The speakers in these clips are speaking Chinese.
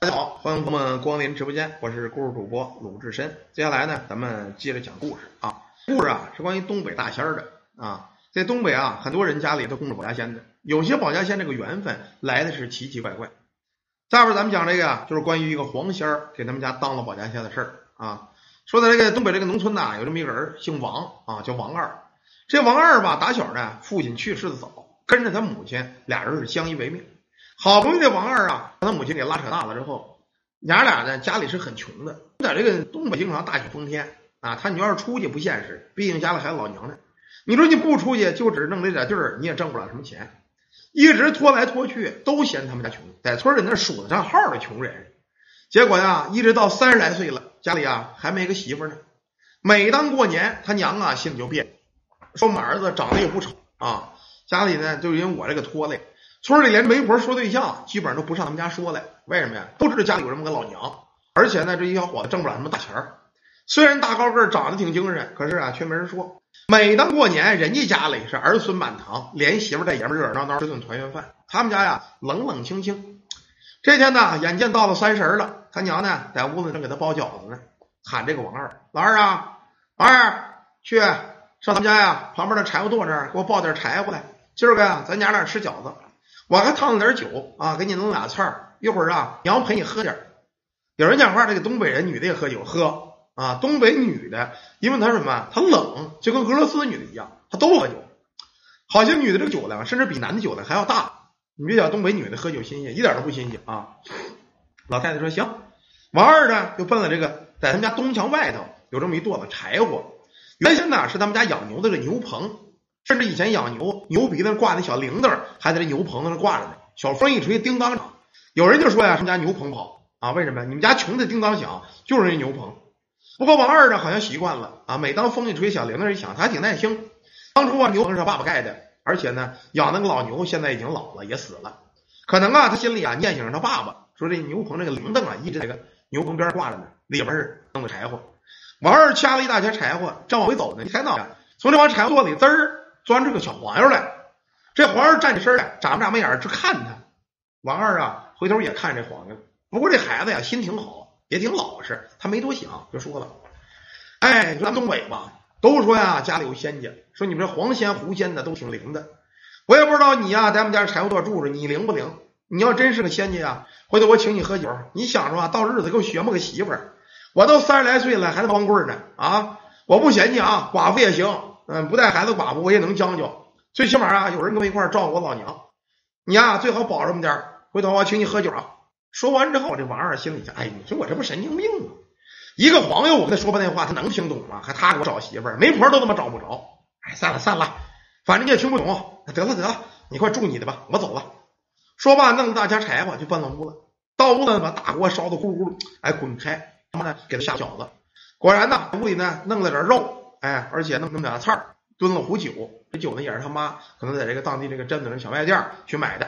大家好，欢迎朋友们光临直播间，我是故事主播鲁智深。接下来呢，咱们接着讲故事啊。故事啊是关于东北大仙的啊。在东北啊，很多人家里都供着保家仙的，有些保家仙这个缘分来的是奇奇怪怪。下边咱们讲这个呀，就是关于一个黄仙儿给他们家当了保家仙的事儿啊。说在这个东北这个农村呐，有这么一个人，姓王啊，叫王二。这王二吧，打小呢，父亲去世的早，跟着他母亲俩人是相依为命。好不容易这王二啊，把他母亲给拉扯大了之后，娘俩呢家里是很穷的，在这个东北经常大雪封天啊。他你要是出去不现实，毕竟家里还有老娘呢。你说你不出去，就只弄这点地儿，你也挣不了什么钱。一直拖来拖去，都嫌他们家穷，在村里那数得上号的穷人。结果呀，一直到三十来岁了，家里啊还没个媳妇呢。每当过年，他娘啊心里就变，说我们儿子长得也不丑啊，家里呢就因为我这个拖累。村里连媒婆说对象，基本上都不上他们家说来。为什么呀？都知道家里有这么个老娘，而且呢，这一小伙子挣不了什么大钱儿。虽然大高个，长得挺精神，可是啊，却没人说。每当过年，人家家里是儿孙满堂，连媳妇带爷们热热闹闹吃顿团圆饭。他们家呀，冷冷清清。这天呢，眼见到了三十了，他娘呢在屋子正给他包饺子呢，喊这个王二：“老二啊，王二，去上他们家呀旁边的柴火垛这儿给我抱点柴火来。今儿个呀，咱娘俩吃饺子。”我还烫了点酒啊，给你弄俩菜儿。一会儿啊，娘陪你喝点儿。有人讲话，这个东北人女的也喝酒，喝啊。东北女的，因为她什么？她冷，就跟俄罗斯女的一样，她都喝酒。好些女的这个酒量，甚至比男的酒量还要大。你别讲东北女的喝酒新鲜，一点都不新鲜啊。老太太说行。王二呢，就奔了这个，在他们家东墙外头有这么一垛子柴火。原先呢，是他们家养牛的这牛棚。甚至以前养牛，牛鼻子挂那小铃铛，还在这牛棚子上挂着呢。小风一吹，叮当响。有人就说呀，他们家牛棚好啊？为什么？你们家穷的叮当响，就是那牛棚。不过王二呢，好像习惯了啊。每当风一吹，小铃铛一响，他还挺耐心。当初啊，牛棚是他爸爸盖的，而且呢，养那个老牛现在已经老了，也死了。可能啊，他心里啊念想着他爸爸，说这牛棚这个铃铛啊，一直在个牛棚边挂着呢，里边是弄的柴火。王二掐了一大截柴火，正往回走呢，一看到从这帮柴火垛里滋儿。钻出个小黄油来，这黄油站起身来，眨巴眨巴眼直看他。王二啊，回头也看这黄油。不过这孩子呀，心挺好，也挺老实，他没多想，就说了：“哎，咱东北吧，都说呀，家里有仙家，说你们这黄仙、狐仙的都挺灵的。我也不知道你呀，在我们家柴火垛住着，你灵不灵？你要真是个仙家呀，回头我请你喝酒，你想着啊，到日子给我学么个媳妇儿。我都三十来岁了，还是光棍呢啊！我不嫌弃啊，寡妇也行。”嗯，不带孩子寡妇我也能将就，最起码啊，有人跟我一块儿照顾我老娘。你呀，最好保着么点回头我请你喝酒啊。说完之后，这王二心里想：哎，你说我这不神经病吗？一个黄油，我跟他说半天话，他能听懂吗？还他给我找媳妇儿，媒婆都他妈找不着。哎，算了算了，反正你也听不懂。得了得了，你快住你的吧，我走了。说罢，弄了大家柴火就奔了屋了。到屋子把大锅烧的咕咕，哎滚开，他妈的给他下饺子。果然呢，屋里呢弄了点肉。哎，而且弄那么俩菜儿，炖了壶酒。这酒呢也是他妈可能在这个当地这个镇子上小卖店去买的。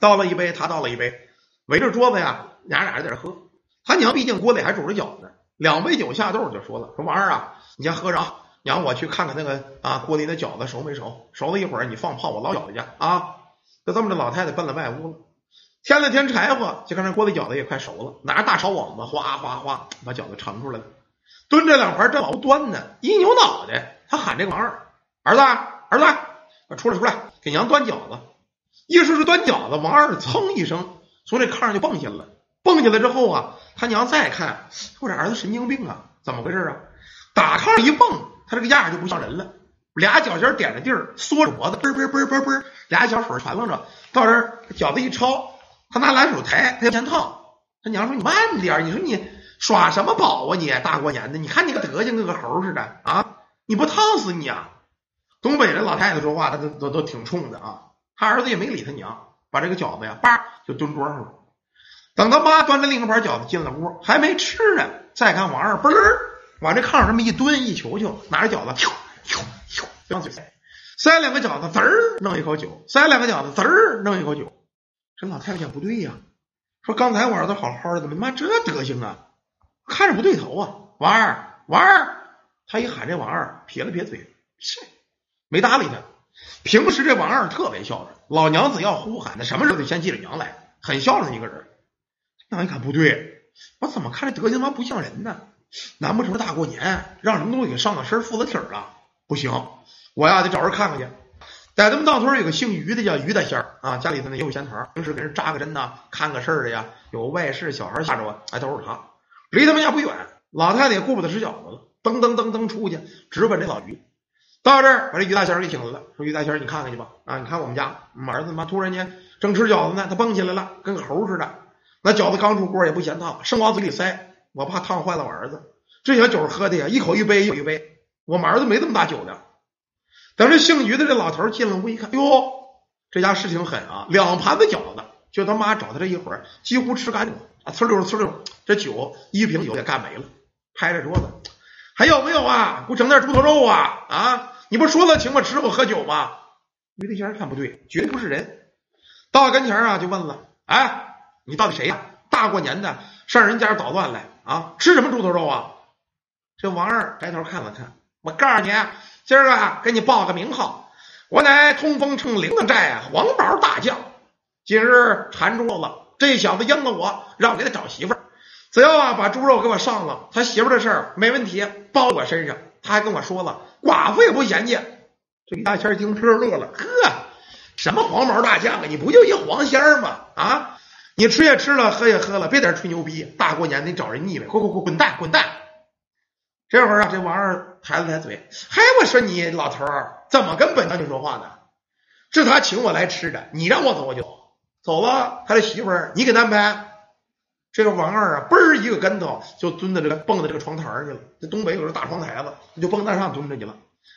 倒了一杯，他倒了一杯，围着桌子呀，俩俩在这喝。他娘毕竟锅里还煮着饺子，两杯酒下肚就说了：“说王二啊，你先喝着啊，娘我去看看那个啊锅里的饺子熟没熟，熟了一会儿你放炮我捞饺子去啊。”就这么着，老太太奔了外屋了，添了添柴火，就看这锅里饺子也快熟了，拿着大勺网子哗哗哗把饺子盛出来了。蹲着两盘正往端呢，一扭脑袋，他喊这个王二儿子，儿子，出来出来，给娘端饺子。一说是端饺子，王二噌一声从这炕上就蹦下来了。蹦下来之后啊，他娘再看，我这儿子神经病啊，怎么回事啊？打炕上一蹦，他这个样就不像人了，俩脚尖点着地儿，缩着脖子，嘣嘣嘣嘣嘣，俩小手传楞着，到这儿饺子一抄，他拿蓝手抬，他先烫。他娘说你慢点，你说你。耍什么宝啊你！大过年的，你看你个德行，跟个猴似的啊！你不烫死你啊！东北人老太太说话，她都都都挺冲的啊。他儿子也没理他娘，把这个饺子呀，叭就蹲桌上了。等他妈端着另一盘饺子进了屋，还没吃呢，再看王二嘣儿往这炕上这么一蹲，一球球，拿着饺子，咻咻咻，张嘴塞，塞两个饺子，滋儿弄一口酒，塞两个饺子，滋儿弄一口酒。这老太太讲不对呀，说刚才我儿子好好的，怎么妈这德行啊？看着不对头啊，王二，王二，他一喊这王二，撇了撇嘴，切，没搭理他。平时这王二特别孝顺，老娘子要呼喊，他什么时候得先记着娘来，很孝顺一个人。那一看不对，我怎么看这德行妈不像人呢？难不成大过年让什么东西给上了身附了体儿了？不行，我呀得找人看看去。在咱们当村有个姓于的叫于大仙儿啊，家里头呢也有仙堂，平时给人扎个针呐，看个事儿的呀，有外事小孩吓着啊，哎都是他。离他们家不远，老太太也顾不得吃饺子了，噔噔噔噔出去，直奔这老于。到这儿把这于大仙给请来了，说于大仙你看看去吧啊，你看我们家我们儿子妈突然间正吃饺子呢，他蹦起来了，跟个猴似的。那饺子刚出锅也不嫌烫，生往嘴里塞，我怕烫坏了我儿子。这小酒喝的呀，一口一杯一口一杯。我们儿子没这么大酒量。等这姓于的这老头进了屋一看，哟，这家事情狠啊！两盘子饺子，就他妈找他这一会儿，几乎吃干净了啊！呲溜呲溜，这酒一瓶酒也干没了。拍着桌子，还有没有啊？给我整点猪头肉啊！啊，你不说了请我吃我喝酒吗？于大仙看不对，绝对不是人。到跟前啊，就问了：哎，你到底谁呀？大过年的上人家捣乱来啊？吃什么猪头肉啊？这王二抬头看了看，我告诉你。今儿个给你报个名号，我乃通风城灵的寨黄毛大将，今日缠住了这小子应了我，让我给他找媳妇儿。只要啊把猪肉给我上了，他媳妇儿的事儿没问题，包我身上。他还跟我说了，寡妇也不嫌弃。这李大仙听乐了，呵，什么黄毛大将啊？你不就一黄仙儿吗？啊，你吃也吃了，喝也喝了，别在这吹牛逼。大过年的找人腻歪，滚滚滚滚蛋滚蛋！这会儿啊，这王二抬了抬嘴，嗨，我说你老头儿怎么跟本将军说话呢？是他请我来吃的，你让我走我就走，走吧，他的媳妇儿你给安排。这个王二啊，嘣儿一个跟头就蹲在这个蹦在这个窗台上去了。这东北有个大窗台子，你就蹦那上蹲着去了，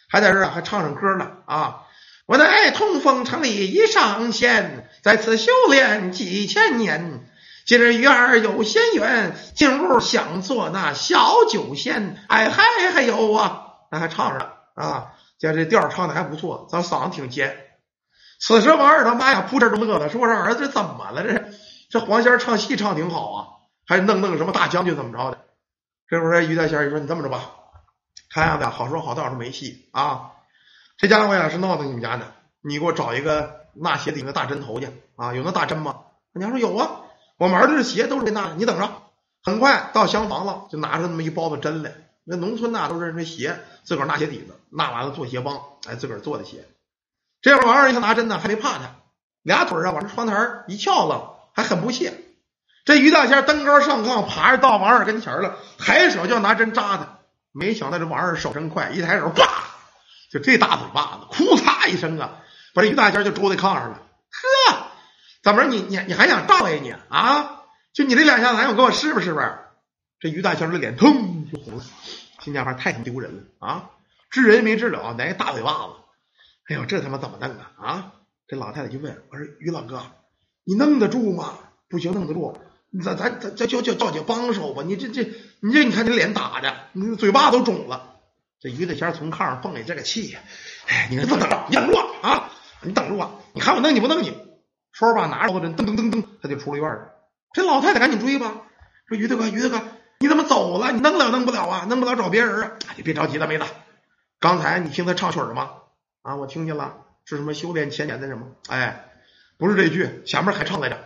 还在这儿还唱上歌呢啊！我乃通风城里一上仙，在此修炼几千年。今日月儿有仙缘，进屋想做那小酒仙。哎嗨，还有啊，那还唱上了啊！这这调唱的还不错，咱嗓子挺尖。此时王二他妈呀，扑哧都乐了，说：“我这儿子怎么了？这这黄仙唱戏唱挺好啊，还弄弄什么大将军怎么着的？”这会儿于大仙就说：“你这么着吧，看样子好说好道是没戏啊。这家伙呀是闹到你们家呢，你给我找一个纳鞋底那大针头去啊，有那大针吗？”娘说：“有啊。”我们儿子的鞋都是这纳的，你等着，很快到厢房了，就拿出那么一包子针来。那农村呐都是那鞋，自个儿纳鞋底子，纳完了做鞋帮，哎，自个儿做的鞋。这会儿王二一看拿针呢，还没怕他，俩腿啊往这窗台一翘了，还很不屑。这于大仙登高上炕，爬着到王二跟前了，抬手就要拿针扎他。没想到这王二手真快，一抬手，啪，就这大嘴巴子，哭嚓一声啊，把这于大仙就 dro 在炕上了。呵。怎么着？你你你还想仗呀你啊？就你这两下子，还想跟我试吧试吧？这于大仙的脸腾就红了，新家伙太他妈丢人了啊！治人没治了，来个大嘴巴子！哎呦，这他妈怎么弄啊？啊！这老太太就问我说：“于老哥，你弄得住吗？不行，弄得住，咱咱咱叫叫叫叫姐帮手吧！你这这你这你看你脸打的，你嘴巴都肿了。”这于大仙从炕上蹦下这个气呀！哎，你等着，你等住啊！你等着啊！你看我弄你不弄你？说着吧，拿着刀针，噔噔噔噔，他就出了院了。这老太太赶紧追吧，说：“于大哥，于大哥，你怎么走了？你弄了弄不了啊？弄不了找别人啊！你别着急了，妹子。刚才你听他唱曲了吗？啊，我听见了，是什么修炼千年的什么？哎，不是这句，前面还唱来着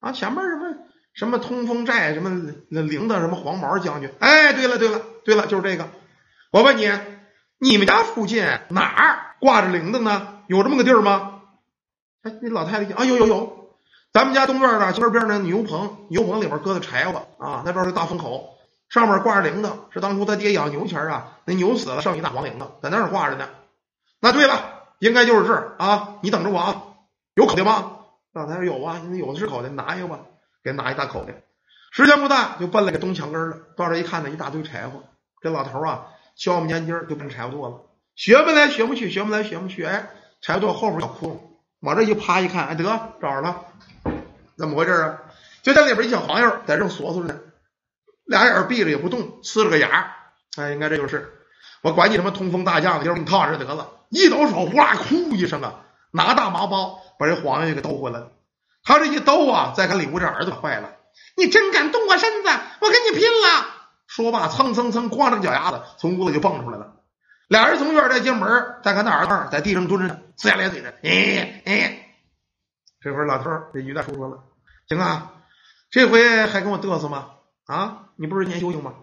啊，前面什么什么通风寨，什么那铃铛，什么黄毛将军。哎，对了对了对了，就是这个。我问你，你们家附近哪儿挂着铃铛呢？有这么个地儿吗？”哎，那老太太讲啊，有有有，咱们家东院的西边那牛棚，牛棚里边搁的柴火啊，那边是大风口，上面挂着铃铛，是当初他爹养牛前啊，那牛死了剩一大黄铃铛，在那儿挂着呢。那对了，应该就是这儿啊，你等着我啊，有口袋吗？老太太有啊，有的是口袋，拿一个吧，给拿一大口袋。时间不大，就奔了个东墙根了。到这一看呢，一大堆柴火，这老头啊，削木年筋就奔柴火垛了，学不来学不去，学不来学不去，哎，柴火垛后边小窟窿。往这一趴一看，哎，得找着了，怎么回事啊？就在里边一小黄油在这缩缩着呢，俩眼闭着也不动，呲了个牙，哎，应该这就是。我管你什么通风大将，就是给你套上得了。一抖手，呼啦，哭一声啊，拿大麻包把这黄油给兜回来了。他这一兜啊，再看李屋这儿子坏了，你真敢动我身子，我跟你拼了！说罢，蹭蹭蹭，光着脚丫子从屋子就蹦出来了。俩人从院再进门，再看那儿子在地上蹲着，呲牙咧嘴的。哎哎，这会儿老头儿这于大叔说了：“行啊，这回还跟我嘚瑟吗？啊，你不是年修行吗？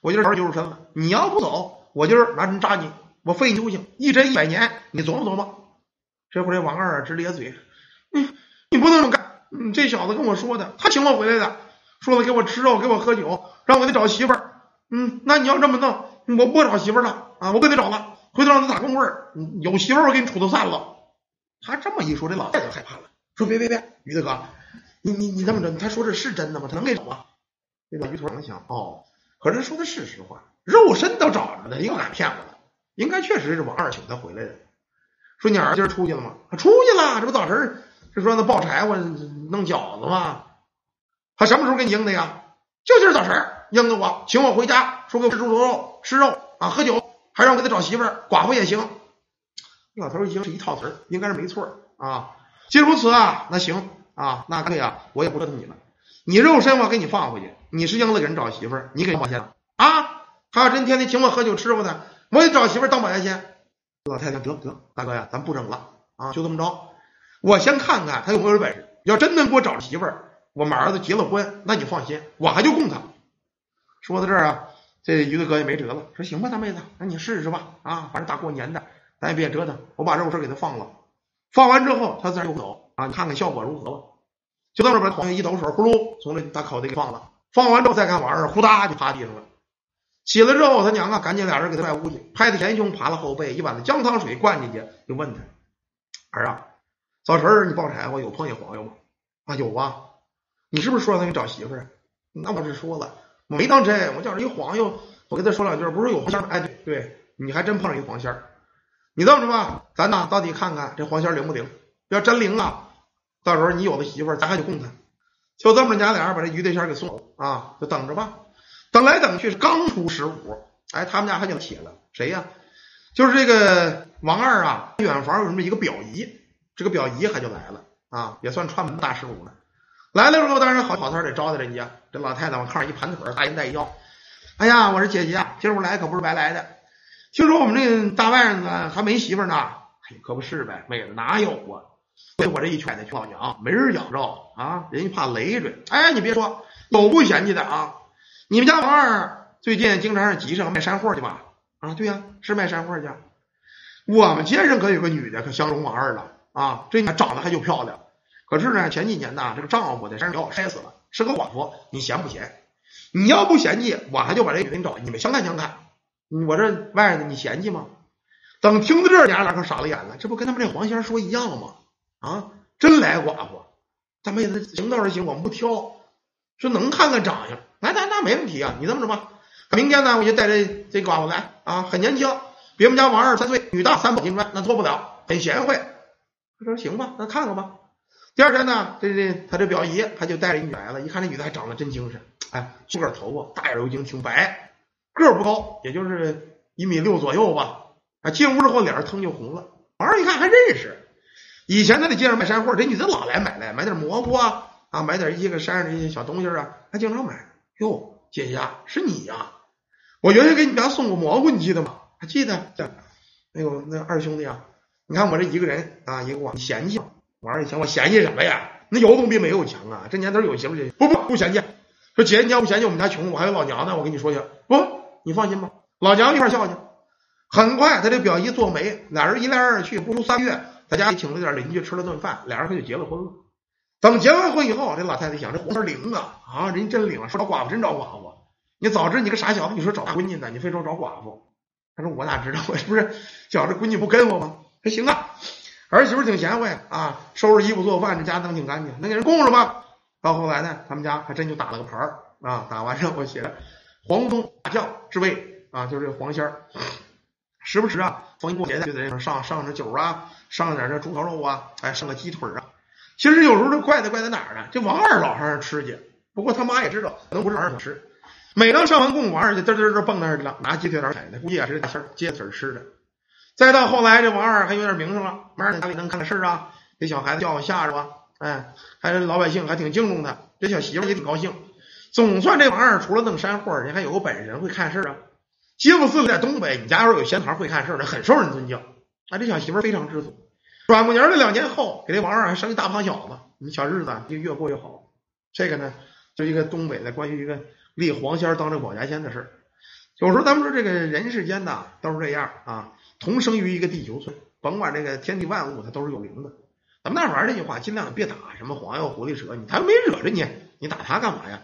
我今儿就入身了，你要不走，我今儿拿针扎你，我废你修行，一针一百年，你琢磨琢磨。这会儿这王二直咧嘴，你你不能这么干，嗯，这小子跟我说的，他请我回来的，说了给我吃肉，给我喝酒，让我给他找媳妇儿。嗯，那你要这么弄，我不找媳妇儿了啊，我给他找了，回头让他打工位有媳妇儿我给你处都散了。他这么一说，这老太太害怕了，说别别别，于大哥，你你你这么着，他说这是真的吗？他能给找吗？这个于头想想，哦，可是说的是实话，肉身都找着了，又敢骗我？应该确实是王二请他回来的。说你儿子今儿出去了吗？他出去了，这不早晨就说那抱柴火弄饺子吗？他什么时候给你应的呀？就今儿早晨应的我，请我回家，说给我吃猪头肉、吃肉啊，喝酒，还让我给他找媳妇儿，寡妇也行。老头一听是一套词儿，应该是没错啊。既如此啊，那行啊，那干脆啊，我也不折腾你了。你肉身我给你放回去，你是应子给人找媳妇儿，你给花钱了啊？他要真天天请我喝酒吃肉的，我得找媳妇儿当保家仙。老太太得得，大哥呀，咱不整了啊，就这么着。我先看看他有没有本事，要真能给我找着媳妇儿，我们儿子结了婚，那你放心，我还就供他。说到这儿啊，这于大哥也没辙了，说行吧，大妹子，那你试试吧啊，反正大过年的。咱也别折腾，我把肉食给他放了，放完之后他自然就走啊，你看看效果如何吧。就到这么把黄一抖手，呼噜从这大口袋给放了。放完之后再看玩意儿，呼哒就趴地上了。起来之后，他娘啊，赶紧俩人给他迈屋去，拍他前胸，爬了后背，一碗子姜汤水灌进去，就问他儿啊，早晨你抱柴火有碰见黄油吗？啊有啊，你是不是说他给你找媳妇儿？那我是说了，没当真，我叫人一黄油，我跟他说两句，不是有黄仙儿？哎对，你还真碰上一黄仙儿。你这么着吧，咱呐到底看看这黄仙灵不灵？要真灵啊，到时候你有了媳妇儿，咱还得供他。就这么，娘俩把这于大仙给送走啊，就等着吧。等来等去是刚出十五，哎，他们家还就铁了，谁呀？就是这个王二啊，远房有这么一个表姨，这个表姨还就来了啊，也算串门大十五了。来了之后，当然好好摊得招待人家。这老太太往炕上一盘腿，大衣带腰。哎呀，我说姐姐啊，今儿我来可不是白来的。听说我们这大外甥子还没媳妇呢，可不是呗，妹子哪有啊？我这一圈的老娘没人养着啊，人家怕累赘。哎，你别说，有不嫌弃的啊。你们家王二最近经常上集上卖山货去吧？啊，对呀，是卖山货去。我们街上可有个女的，可相中王二了啊，这女长得还就漂亮。可是呢，前几年呢，这个丈夫在山上把我摔死了，是个寡妇。你嫌不嫌？你要不嫌弃，我还就把这女的找，你们相看相看。我这外甥你嫌弃吗？等听到这儿，娘俩可傻了眼了。这不跟他们这黄仙说一样吗？啊，真来寡妇，大妹子行倒是行，我们不挑，说能看看长相，那那那没问题啊。你这么着吧，明天呢，我就带这这寡妇来啊，很年轻，比我们家王二三岁，女大三宝金砖，那错不了，很贤惠。他说行吧，那看看吧。第二天呢，这这他这表姨他就带着一女来了，一看这女的还长得真精神，哎，梳个头发，大眼睛挺白。个儿不高，也就是一米六左右吧。啊，进屋之后脸上腾就红了。王二一看还认识，以前他在街上卖山货，这女的老来买来，买点蘑菇啊，啊，买点一个山上这些小东西啊，还经常买。哟，姐姐是你呀？我原先给你家送过蘑菇，你记得吗？还记得？哎呦，那二兄弟啊，你看我这一个人啊，一个我嫌弃王二一想我嫌弃什么呀？那有总比没有强啊！这年头有媳妇儿，不不不嫌弃。说姐，你要不嫌弃我们家穷，我还有老娘呢，我跟你说去不。你放心吧，老娘一块孝去。很快，他这表姨做媒，俩人一来二去，不出三月，在家里请了点邻居吃了顿饭，俩人可就结了婚了。等结完婚以后，这老太太想，这红事灵啊啊，人真灵，说找寡妇真找寡妇。你早知你个傻小子，你说找闺女呢，你非说找寡妇。他说我哪知道，我不是觉着闺女不跟我吗？还行啊，儿媳妇挺贤惠啊，收拾衣服做饭，这家弄挺干净，能给人供着吧。到后来呢，他们家还真就打了个牌儿啊，打完之后写。黄东大将之位啊，就是这黄仙儿，时不时啊，逢过节的就在这上上点酒啊，上点这猪头肉啊，哎，上个鸡腿啊。其实有时候这怪在怪在哪儿呢？这王二老上吃去，不过他妈也知道，可能不是王二想吃。每当上完供，王二就嘚嘚嘚蹦那儿去了，拿鸡腿儿踩的，估计也是这仙儿接嘴吃的。再到后来，这王二还有点名声了，慢慢家里能干点事儿啊，给小孩子叫吓着啊，哎，还是老百姓还挺敬重他，这小媳妇也挺高兴。总算这王二除了弄山货，人还有个本事，会看事啊。吉普寺在东北，你家要是有闲堂会看事儿的，很受人尊敬。啊，这小媳妇非常知足。转过年的两年后，给这王二还生一大胖小子，你小日子就越过越好。这个呢，就一个东北的关于一个立黄仙当这个保家仙的事儿。有时候咱们说这个人世间呐都是这样啊，同生于一个地球村，甭管这个天地万物，它都是有灵的。咱们那玩意儿这句话，尽量别打什么黄药、狐狸蛇，你他又没惹着你，你打他干嘛呀？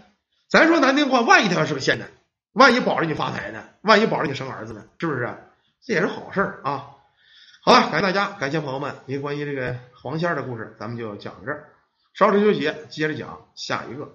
咱说难听话，万一他要是个仙呢？万一保着你发财呢？万一保着你生儿子呢？是不是？这也是好事儿啊！好了，感谢大家，感谢朋友们，一个关于这个黄仙儿的故事，咱们就讲到这儿。稍事休息，接着讲下一个。